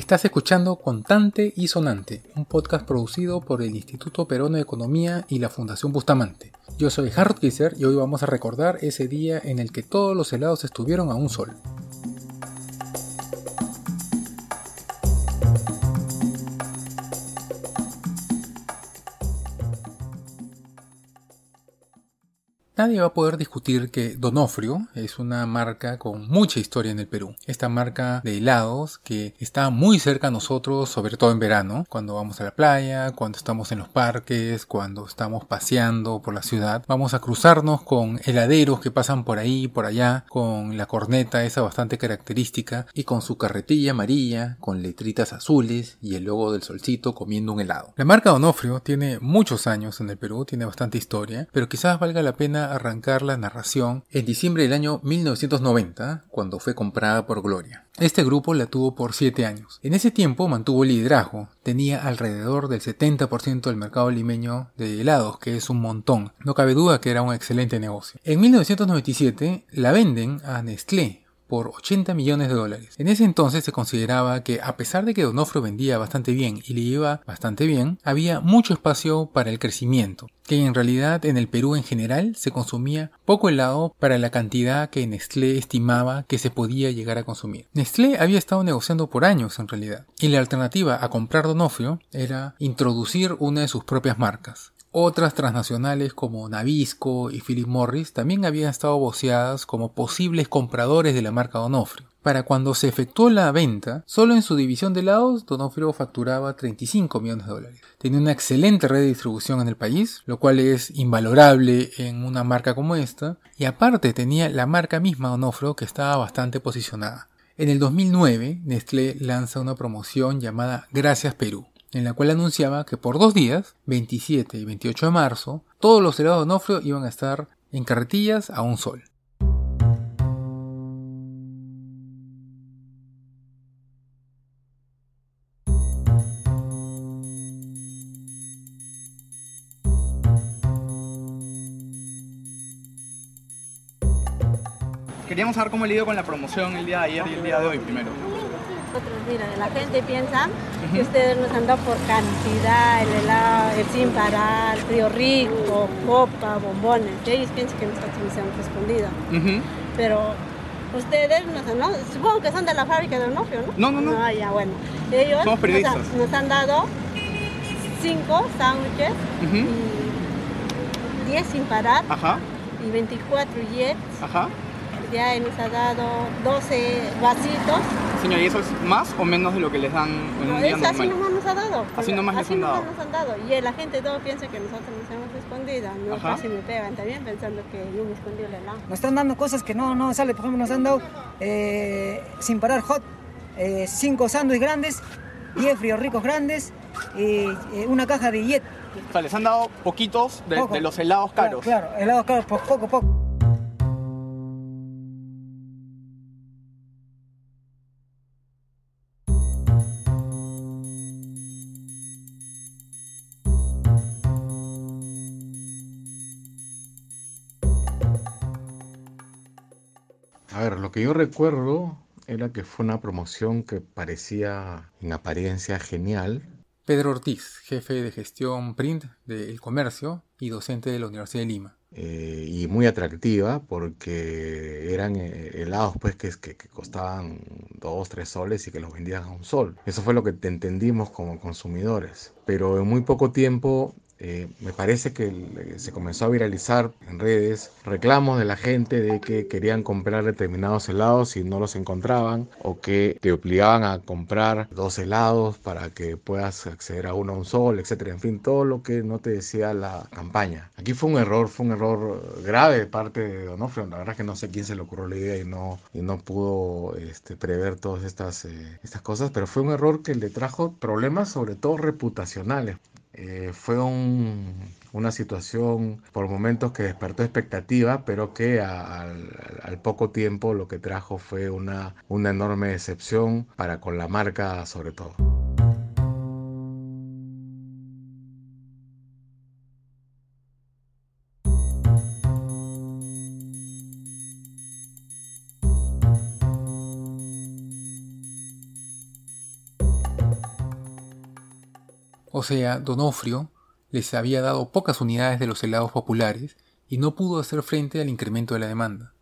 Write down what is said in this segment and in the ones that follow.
Estás escuchando Contante y Sonante, un podcast producido por el Instituto Peruano de Economía y la Fundación Bustamante. Yo soy Harold Kisser y hoy vamos a recordar ese día en el que todos los helados estuvieron a un sol. Nadie va a poder discutir que Donofrio es una marca con mucha historia en el Perú. Esta marca de helados que está muy cerca a nosotros, sobre todo en verano, cuando vamos a la playa, cuando estamos en los parques, cuando estamos paseando por la ciudad. Vamos a cruzarnos con heladeros que pasan por ahí, por allá, con la corneta esa bastante característica y con su carretilla amarilla, con letritas azules y el logo del solcito comiendo un helado. La marca Donofrio tiene muchos años en el Perú, tiene bastante historia, pero quizás valga la pena arrancar la narración en diciembre del año 1990, cuando fue comprada por Gloria. Este grupo la tuvo por 7 años. En ese tiempo mantuvo liderazgo, tenía alrededor del 70% del mercado limeño de helados, que es un montón. No cabe duda que era un excelente negocio. En 1997 la venden a Nestlé por 80 millones de dólares. En ese entonces se consideraba que a pesar de que Donofrio vendía bastante bien y le iba bastante bien, había mucho espacio para el crecimiento, que en realidad en el Perú en general se consumía poco helado para la cantidad que Nestlé estimaba que se podía llegar a consumir. Nestlé había estado negociando por años en realidad, y la alternativa a comprar Donofrio era introducir una de sus propias marcas. Otras transnacionales como Nabisco y Philip Morris también habían estado voceadas como posibles compradores de la marca Donofrio. Para cuando se efectuó la venta, solo en su división de helados, Donofrio facturaba 35 millones de dólares. Tenía una excelente red de distribución en el país, lo cual es invalorable en una marca como esta, y aparte tenía la marca misma Donofrio que estaba bastante posicionada. En el 2009, Nestlé lanza una promoción llamada Gracias Perú, en la cual anunciaba que por dos días, 27 y 28 de marzo, todos los helados de Donofrio iban a estar en carretillas a un sol. Queríamos saber cómo le ido con la promoción el día de ayer y el día de hoy primero. Nosotros, mira, la gente piensa que ustedes nos han dado por cantidad, el helado, el sin parar, frío rico, copa, bombones. Ellos piensan que nosotros nos hemos respondido. Ujú. Pero ustedes nos han, no, supongo que son de la fábrica de Onofrio, ¿no? No, no, no. Ah, ya, bueno. Ellos Somos nos, han- nos han dado cinco sándwiches Ujú. y 10 sin parar Ajá, y 24 jets. ajá. Ya nos ha dado 12 vasitos. Señor, ¿y eso es más o menos de lo que les dan en No, un día es así normal? nomás nos ha dado. Así nomás les Así han dado. nos han dado. Y la gente todo piensa que nosotros nos hemos respondido. No, Ajá. casi me pegan también pensando que yo me escondí el helado. Nos están dando cosas que no, no sale. Por ejemplo, nos han dado eh, sin parar hot, eh, cinco sándwiches grandes, 10 fríos ricos grandes y eh, una caja de jet. O sea, les han dado poquitos de, los helados caros. Claro, claro, helados caros, poco, poco. A ver, lo que yo recuerdo era que fue una promoción que parecía en apariencia genial. Pedro Ortiz, jefe de gestión print del comercio y docente de la Universidad de Lima. eh, y muy atractiva porque eran eh, helados pues que, que, que costaban dos, tres soles y que los vendían a un sol. Eso fue lo que te entendimos como consumidores. Pero en muy poco tiempo eh, me parece que le- se comenzó a viralizar en redes reclamos de la gente de que querían comprar determinados helados y no los encontraban o que te obligaban a comprar dos helados para que puedas acceder a uno a un sol, etcétera. En fin, todo lo que no te decía la campaña. Aquí fue un error, fue un error grave de parte de Donofrio. La verdad es que no sé quién se le ocurrió la idea y no, pudo este, prever todas eh, estas cosas, pero fue un error que le trajo problemas sobre todo reputacionales. Eh, fue un- una situación por momentos que despertó expectativa, pero que al poco tiempo lo que trajo fue una, una enorme decepción para con la marca sobre todo. O sea, Donofrio les había dado pocas unidades de los helados populares y no pudo hacer frente al incremento de la demanda.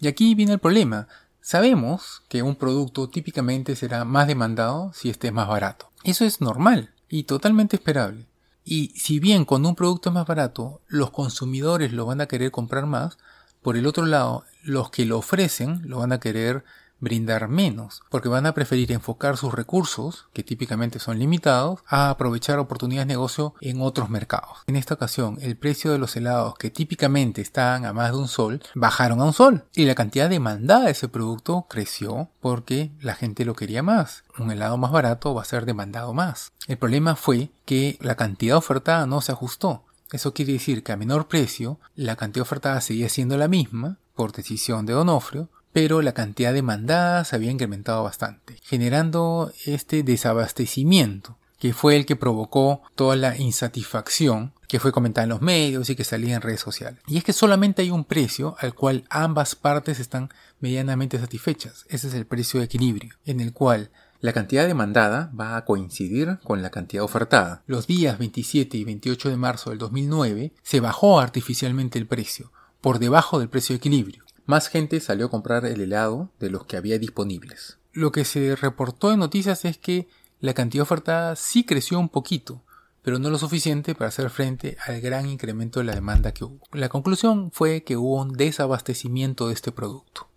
Y aquí viene el problema. Sabemos que un producto típicamente será más demandado si esté más barato. Eso es normal y totalmente esperable. Y si bien cuando un producto es más barato, los consumidores lo van a querer comprar más, por el otro lado, los que lo ofrecen lo van a querer brindar menos, porque van a preferir enfocar sus recursos, que típicamente son limitados, a aprovechar oportunidades de negocio en otros mercados. En esta ocasión, el precio de los helados que típicamente estaban a más de un sol, bajaron a un sol, y la cantidad demandada de ese producto creció porque la gente lo quería más. Un helado más barato va a ser demandado más. El problema fue que la cantidad ofertada no se ajustó. Eso quiere decir que a menor precio, la cantidad ofertada seguía siendo la misma, por decisión de Donofrio, pero la cantidad demandada se había incrementado bastante, generando este desabastecimiento que fue el que provocó toda la insatisfacción que fue comentada en los medios y que salía en redes sociales. Y es que solamente hay un precio al cual ambas partes están medianamente satisfechas. Ese es el precio de equilibrio, en el cual la cantidad demandada va a coincidir con la cantidad ofertada. Los días 27 y 28 de marzo del 2009 se bajó artificialmente el precio, por debajo del precio de equilibrio más gente salió a comprar el helado de los que había disponibles. Lo que se reportó en noticias es que la cantidad ofertada sí creció un poquito, pero no lo suficiente para hacer frente al gran incremento de la demanda que hubo. La conclusión fue que hubo un desabastecimiento de este producto.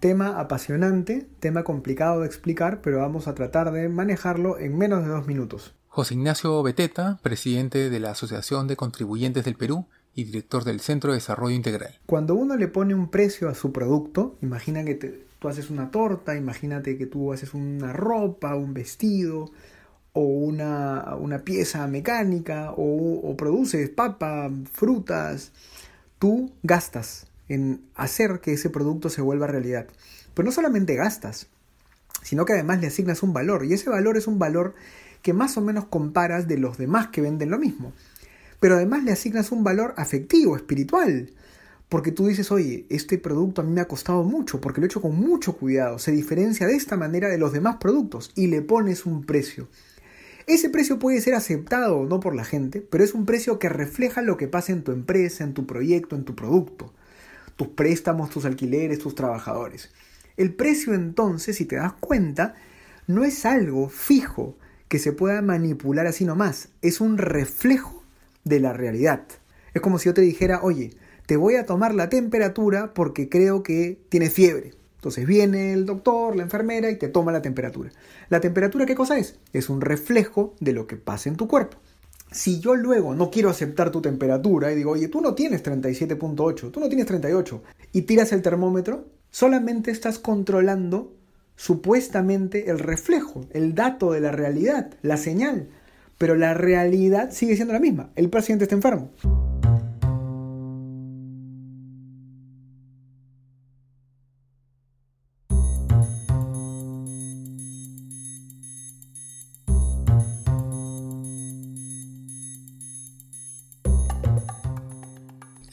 Tema apasionante, tema complicado de explicar, pero vamos a tratar de manejarlo en menos de dos minutos. José Ignacio Beteta, presidente de la Asociación de Contribuyentes del Perú y director del Centro de Desarrollo Integral. Cuando uno le pone un precio a su producto, imagina que tú haces una torta, imagínate que tú haces una ropa, un vestido o una, una pieza mecánica o, o produces papa, frutas, tú gastas en hacer que ese producto se vuelva realidad. Pero no solamente gastas, sino que además le asignas un valor. Y ese valor es un valor que más o menos comparas de los demás que venden lo mismo. Pero además le asignas un valor afectivo, espiritual. Porque tú dices, oye, este producto a mí me ha costado mucho, porque lo he hecho con mucho cuidado, se diferencia de esta manera de los demás productos y le pones un precio. Ese precio puede ser aceptado o no por la gente, pero es un precio que refleja lo que pasa en tu empresa, en tu proyecto, en tu producto tus préstamos, tus alquileres, tus trabajadores. El precio entonces, si te das cuenta, no es algo fijo que se pueda manipular así nomás, es un reflejo de la realidad. Es como si yo te dijera, oye, te voy a tomar la temperatura porque creo que tienes fiebre. Entonces viene el doctor, la enfermera y te toma la temperatura. ¿La temperatura qué cosa es? Es un reflejo de lo que pasa en tu cuerpo. Si yo luego no quiero aceptar tu temperatura y digo, oye, tú no tienes 37.8, tú no tienes 38, y tiras el termómetro, solamente estás controlando supuestamente el reflejo, el dato de la realidad, la señal. Pero la realidad sigue siendo la misma. El paciente está enfermo.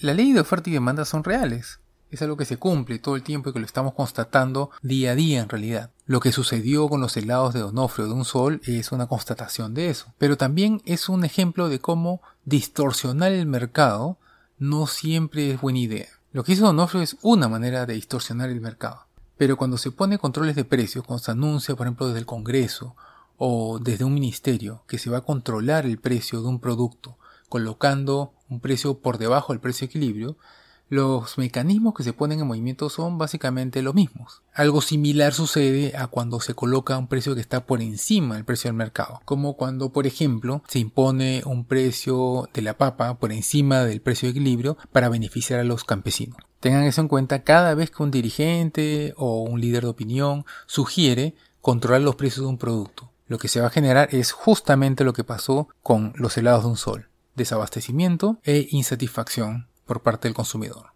La ley de oferta y demanda son reales. Es algo que se cumple todo el tiempo y que lo estamos constatando día a día en realidad. Lo que sucedió con los helados de Donofrio de un sol es una constatación de eso. Pero también es un ejemplo de cómo distorsionar el mercado no siempre es buena idea. Lo que hizo Donofrio es una manera de distorsionar el mercado. Pero cuando se pone controles de precios, cuando se anuncia, por ejemplo, desde el Congreso o desde un ministerio que se va a controlar el precio de un producto, colocando un precio por debajo del precio de equilibrio, los mecanismos que se ponen en movimiento son básicamente los mismos. Algo similar sucede a cuando se coloca un precio que está por encima del precio del mercado, como cuando, por ejemplo, se impone un precio de la papa por encima del precio de equilibrio para beneficiar a los campesinos. Tengan eso en cuenta cada vez que un dirigente o un líder de opinión sugiere controlar los precios de un producto. Lo que se va a generar es justamente lo que pasó con los helados de un sol desabastecimiento e insatisfacción por parte del consumidor.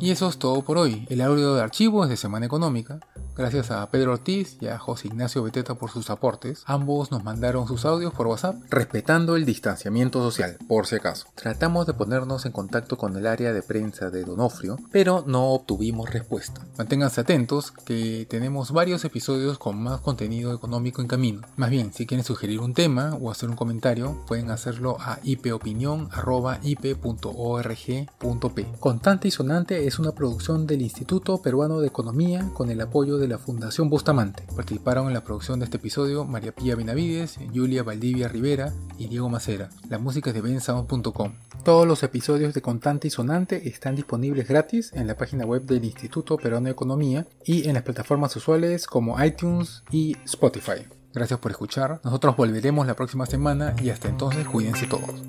Y eso es todo por hoy. El audio de archivo es de Semana Económica. Gracias a Pedro Ortiz y a José Ignacio Beteta por sus aportes. Ambos nos mandaron sus audios por WhatsApp, respetando el distanciamiento social, por si acaso. Tratamos de ponernos en contacto con el área de prensa de Donofrio, pero no obtuvimos respuesta. Manténganse atentos que tenemos varios episodios con más contenido económico en camino. Más bien, si quieren sugerir un tema o hacer un comentario, pueden hacerlo a ipopinión.ip.org.p. Contante y Sonante es una producción del Instituto Peruano de Economía con el apoyo la Fundación Bustamante. Participaron en la producción de este episodio María Pía Benavides, Julia Valdivia Rivera y Diego Macera. La música es de bensound.com. Todos los episodios de Contante y Sonante están disponibles gratis en la página web del Instituto Peruano de Economía y en las plataformas usuales como iTunes y Spotify. Gracias por escuchar, nosotros volveremos la próxima semana y hasta entonces cuídense todos.